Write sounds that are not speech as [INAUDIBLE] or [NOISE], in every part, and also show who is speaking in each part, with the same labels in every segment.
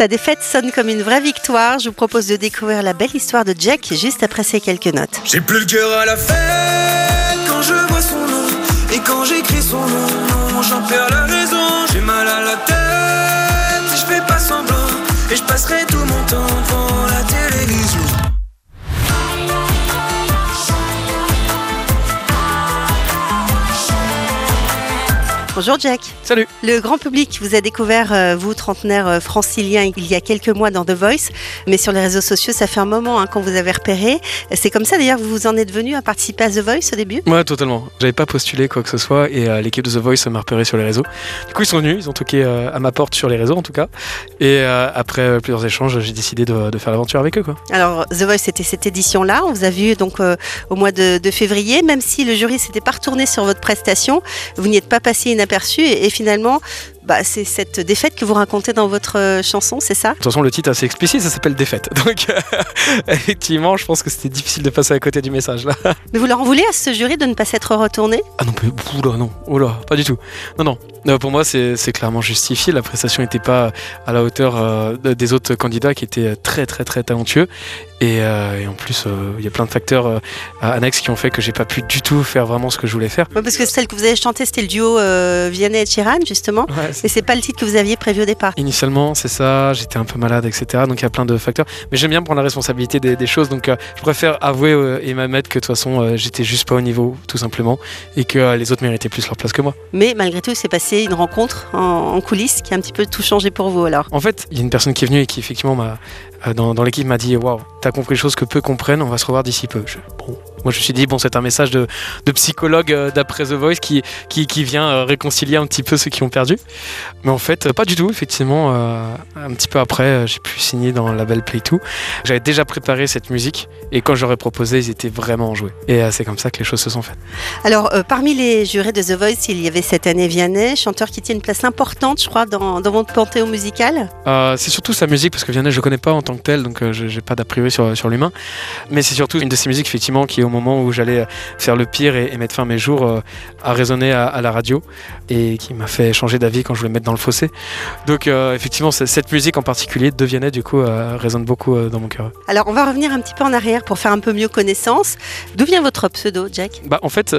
Speaker 1: Sa défaite sonne comme une vraie victoire. Je vous propose de découvrir la belle histoire de Jack juste après ces quelques notes.
Speaker 2: J'ai plus le cœur à la fête quand je vois son nom et quand j'écris son nom, j'en perds la raison. J'ai mal à la tête, je fais pas semblant et je passerai tout mon temps
Speaker 1: Bonjour Jack.
Speaker 3: Salut.
Speaker 1: Le grand public vous a découvert, euh, vous, trentenaire euh, francilien, il y a quelques mois dans The Voice, mais sur les réseaux sociaux, ça fait un moment hein, qu'on vous avez repéré. C'est comme ça d'ailleurs que vous en êtes venu à participer à The Voice au début?
Speaker 3: Ouais, totalement. J'avais pas postulé quoi que ce soit et euh, l'équipe de The Voice m'a repéré sur les réseaux. Du coup, ils sont venus, ils ont toqué euh, à ma porte sur les réseaux en tout cas. Et euh, après plusieurs échanges, j'ai décidé de, de faire l'aventure avec eux quoi.
Speaker 1: Alors, The Voice, c'était cette édition-là. On vous a vu donc au mois de, de février, même si le jury s'était pas retourné sur votre prestation, vous n'y êtes pas passé inaperçu et, finalement, bah, c'est cette défaite que vous racontez dans votre euh, chanson, c'est ça?
Speaker 3: De toute façon, le titre est assez explicite, ça s'appelle Défaite. [LAUGHS] Donc, euh, effectivement, je pense que c'était difficile de passer à côté du message là.
Speaker 1: Mais vous leur en voulez à ce jury de ne pas s'être retourné?
Speaker 3: Ah non, mais oula, non, oula, pas du tout. Non, non. Euh, pour moi, c'est clairement justifié. La prestation n'était pas à la hauteur euh, des autres candidats qui étaient très, très, très talentueux. Et, euh, et en plus, il y a plein de facteurs annexes qui ont fait que j'ai pas pu du tout faire vraiment ce que je voulais faire.
Speaker 1: Ouais, Parce que celle que vous avez chantée, c'était le duo Vianney et Chiran, justement.
Speaker 3: Ouais,
Speaker 1: Et c'est pas le titre que vous aviez prévu au départ.
Speaker 3: Initialement, c'est ça, j'étais un peu malade, etc. Donc il y a plein de facteurs. Mais j'aime bien prendre la responsabilité des, des choses, donc euh, je préfère avouer euh, et m'admettre que de toute façon, euh, j'étais juste pas au niveau, tout simplement, et que euh, les autres méritaient plus leur place que moi.
Speaker 1: Mais malgré tout, il s'est passé une rencontre en, en coulisses qui a un petit peu tout changé pour vous alors.
Speaker 3: En fait, il y a une personne qui est venue et qui effectivement m'a dans, dans l'équipe m'a dit waouh, t'as compris les choses que peu comprennent, on va se revoir d'ici peu. Je- bon, moi je me suis dit bon, c'est un message de, de psychologue euh, d'après The Voice qui, qui, qui vient euh, réconcilier un petit peu ceux qui ont perdu. Mais en fait, euh, pas du tout. Effectivement, euh, un petit peu après, euh, j'ai pu signer dans le label Play 2. J'avais déjà préparé cette musique et quand j'aurais proposé, ils étaient vraiment enjoués. Et euh, c'est comme ça que les choses se sont faites.
Speaker 1: Alors, euh, parmi les jurés de The Voice, il y avait cette année Vianney, chanteur qui tient une place importante, je crois, dans, dans votre panthéon musical.
Speaker 3: C'est surtout sa musique parce que Vianney je le connais pas en tant que tel donc je j'ai pas d'a priori sur, sur l'humain mais c'est surtout une de ses musiques effectivement qui au moment où j'allais faire le pire et, et mettre fin à mes jours a résonné à, à la radio et qui m'a fait changer d'avis quand je voulais mettre dans le fossé. Donc euh, effectivement cette musique en particulier de Vianney du coup euh, résonne beaucoup euh, dans mon cœur.
Speaker 1: Alors, on va revenir un petit peu en arrière pour faire un peu mieux connaissance. D'où vient votre pseudo, Jack?
Speaker 3: Bah en fait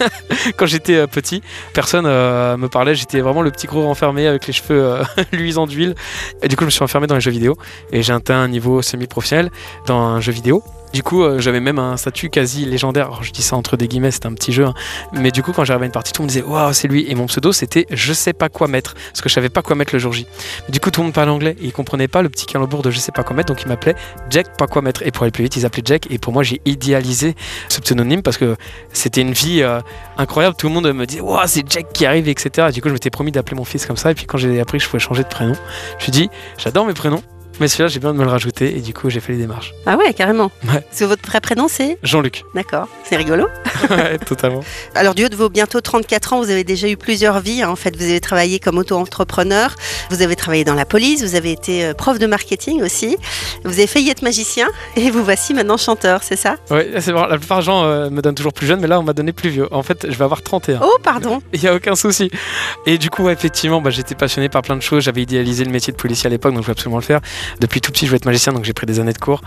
Speaker 3: [LAUGHS] quand j'étais petit personne me parlait. J'étais vraiment le petit gros renfermé avec les cheveux [LAUGHS] luisants d'huile. Et du coup je me suis enfermé dans les jeux vidéo. Et j'ai atteint un niveau semi-professionnel dans un jeu vidéo du coup, euh, j'avais même un statut quasi légendaire. Je dis ça entre des guillemets, c'était un petit jeu. hein. Mais du coup, quand j'arrivais à une partie, tout le monde disait Waouh, c'est lui. Et mon pseudo, c'était Je sais pas quoi mettre. Parce que je savais pas quoi mettre le jour J. Du coup, tout le monde parlait anglais et ils comprenaient pas le petit calembour de Je sais pas quoi mettre. Donc, ils m'appelaient Jack, pas quoi mettre. Et pour aller plus vite, ils appelaient Jack. Et pour moi, j'ai idéalisé ce pseudonyme parce que c'était une vie euh, incroyable. Tout le monde me disait Waouh, c'est Jack qui arrive, etc. Et du coup, je m'étais promis d'appeler mon fils comme ça. Et puis, quand j'ai appris que je pouvais changer de prénom, je me suis dit J'adore mes prénoms. Mais celui-là, j'ai besoin de me le rajouter. Et du coup, j'ai fait les démarches.
Speaker 1: Ah ouais, carrément.
Speaker 3: Ouais.
Speaker 1: Parce que votre vrai prénom, c'est
Speaker 3: Jean-Luc.
Speaker 1: D'accord, c'est rigolo.
Speaker 3: Ouais, totalement.
Speaker 1: Alors, du haut de vos bientôt 34 ans, vous avez déjà eu plusieurs vies. hein. En fait, vous avez travaillé comme auto-entrepreneur, vous avez travaillé dans la police, vous avez été euh, prof de marketing aussi, vous avez failli être magicien et vous voici maintenant chanteur, c'est ça?
Speaker 3: Ouais, c'est vrai. La plupart des gens euh, me donnent toujours plus jeune, mais là, on m'a donné plus vieux. En fait, je vais avoir 31.
Speaker 1: Oh, pardon
Speaker 3: Il n'y a aucun souci. Et du coup, ouais, effectivement, bah, j'étais passionné par plein de choses. J'avais idéalisé le métier de policier à l'époque, donc je voulais absolument le faire. Depuis tout petit, je voulais être magicien, donc j'ai pris des années de cours.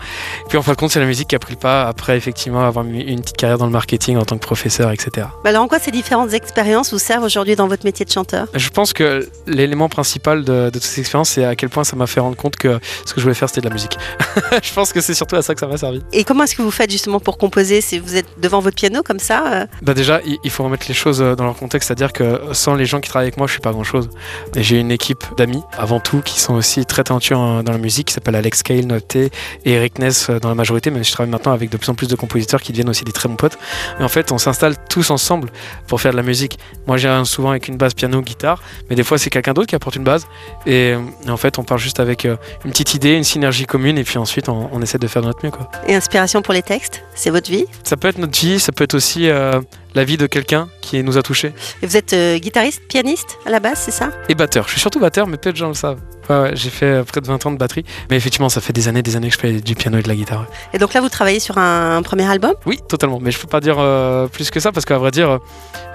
Speaker 3: Puis en fin de compte, c'est la musique qui a pris le pas. Après, effectivement, avoir mis une petite carrière dans le marketing en tant que professeur, etc.
Speaker 1: Bah Alors, en quoi ces différentes expériences vous servent aujourd'hui dans votre métier de chanteur?
Speaker 3: Je pense que l'élément principal de, de toutes ces expériences, c'est à quel point ça m'a fait rendre compte que ce que je voulais faire, c'était de la musique. [LAUGHS] je pense que c'est surtout à ça que ça m'a servi.
Speaker 1: Et comment est-ce que vous faites justement pour composer? Si vous êtes devant votre piano comme ça euh,
Speaker 3: Bah déjà, il faut remettre les choses euh, dans leur contexte, c'est-à-dire que sans les gens qui travaillent avec moi, je suis pas grand-chose. J'ai une équipe d'amis, avant tout, qui sont aussi très talentueux en- dans la musique, qui s'appelle Alex Kale, Noté et Eric Ness euh, dans la majorité, mais je travaille maintenant avec de plus en plus de compositeurs qui deviennent aussi des très bons potes. Et en fait, on s'installe tous ensemble pour faire de la musique. Moi, j'ai souvent avec une basse piano, guitare, mais des fois, c'est quelqu'un d'autre qui apporte une base. Et, euh, et en fait, on part juste avec euh, une petite idée, une synergie commune, et puis ensuite, on, on essaie de faire de notre mieux. Quoi.
Speaker 1: Et inspiration pour les textes C'est votre vie?
Speaker 3: Ça peut être notre vie, ça peut être aussi euh, la vie de quelqu'un qui nous a touchés.
Speaker 1: Et vous êtes euh, guitariste, pianiste à la base, c'est ça?
Speaker 3: Et batteur. Je suis surtout batteur, mais peu de gens le savent. Ouais, ouais, j'ai fait euh, près de 20 ans de batterie. Mais effectivement, ça fait des années, des années que je fais du piano et de la guitare.
Speaker 1: Et donc là, vous travaillez sur un, un premier album?
Speaker 3: Oui, totalement. Mais je peux pas dire euh, plus que ça parce qu'à vrai dire,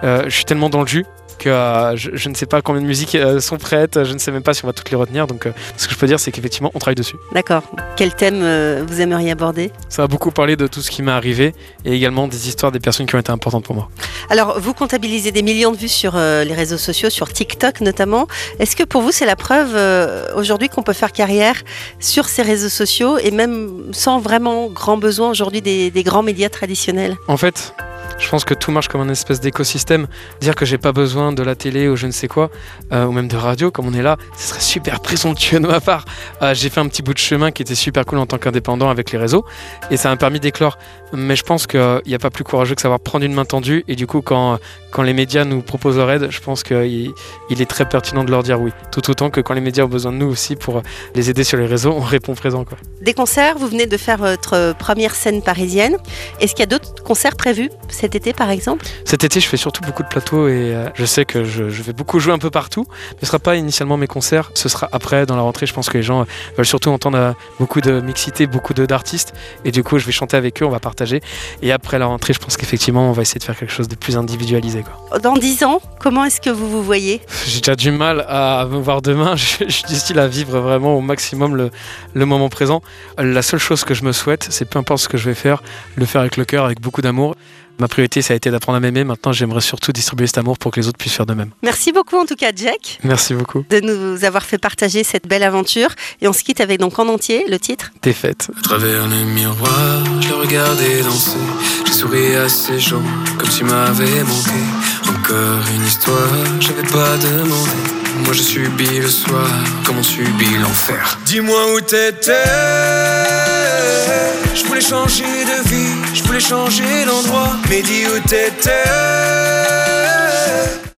Speaker 3: euh, je suis tellement dans le jus que euh, je, je ne sais pas combien de musiques sont prêtes. Je ne sais même pas si on va toutes les retenir. Donc, ce que je peux dire, c'est qu'effectivement, on travaille dessus.
Speaker 1: D'accord. Quel thème vous aimeriez aborder?
Speaker 3: Ça va beaucoup parler de tout ce qui m'est arrivé et également des histoires des personnes qui ont été importantes pour moi.
Speaker 1: Alors, vous comptabilisez des millions de vues sur les réseaux sociaux, sur TikTok notamment. Est-ce que pour vous, c'est la preuve aujourd'hui qu'on peut faire carrière sur ces réseaux sociaux et même sans vraiment grand besoin aujourd'hui des, des grands médias traditionnels.
Speaker 3: En fait, je pense que tout marche comme un espèce d'écosystème. Dire que j'ai pas besoin de la télé ou je ne sais quoi, euh, ou même de radio comme on est là, ce serait super présomptueux de ma part. Euh, j'ai fait un petit bout de chemin qui était super cool en tant qu'indépendant avec les réseaux et ça m'a permis d'éclore. Mais je pense qu'il n'y a pas plus courageux que savoir prendre une main tendue et du coup, quand, les médias nous proposent leur aide, je pense qu'il il est très pertinent de leur dire oui. Tout autant que quand les médias ont besoin de nous aussi pour les aider sur les réseaux, on répond présent.
Speaker 1: Des concerts, vous venez de faire votre première scène parisienne. Est-ce qu'il y a d'autres concerts prévus cet été par exemple
Speaker 3: Cet été, je fais surtout beaucoup de plateaux et euh, je sais que je, je vais beaucoup jouer un peu partout. Mais ce ne sera pas initialement mes concerts, ce sera après, dans la rentrée. Je pense que les gens euh, veulent surtout entendre euh, beaucoup de mixité, beaucoup d'artistes. Et du coup, je vais chanter avec eux, on va partager. Et après la rentrée, je pense qu'effectivement, on va essayer de faire quelque chose de plus individualisé. Quoi.
Speaker 1: Dans 10 ans, comment est-ce que vous vous voyez?
Speaker 3: J'ai déjà du mal à me voir demain. [LAUGHS] Je, je suis style à vivre vraiment au maximum le, le moment présent. La seule chose que je me souhaite, c'est peu importe ce que je vais faire, le faire avec le cœur, avec beaucoup d'amour. Ma priorité, ça a été d'apprendre à m'aimer. Maintenant, j'aimerais surtout distribuer cet amour pour que les autres puissent faire de même.
Speaker 1: Merci beaucoup en tout cas Jack
Speaker 3: Merci beaucoup.
Speaker 1: de nous avoir fait partager cette belle aventure. Et on se quitte avec donc en entier le titre.
Speaker 3: T'es faite.
Speaker 2: À travers le miroir, je le regardais danser. J'ai souri à ces gens comme tu m'avais manqué. Encore une histoire, j'avais pas demandé. Je subis le soir comme on subit l'enfer. Dis-moi où t'étais. Je voulais changer de vie, je voulais changer d'endroit. Mais dis où t'étais.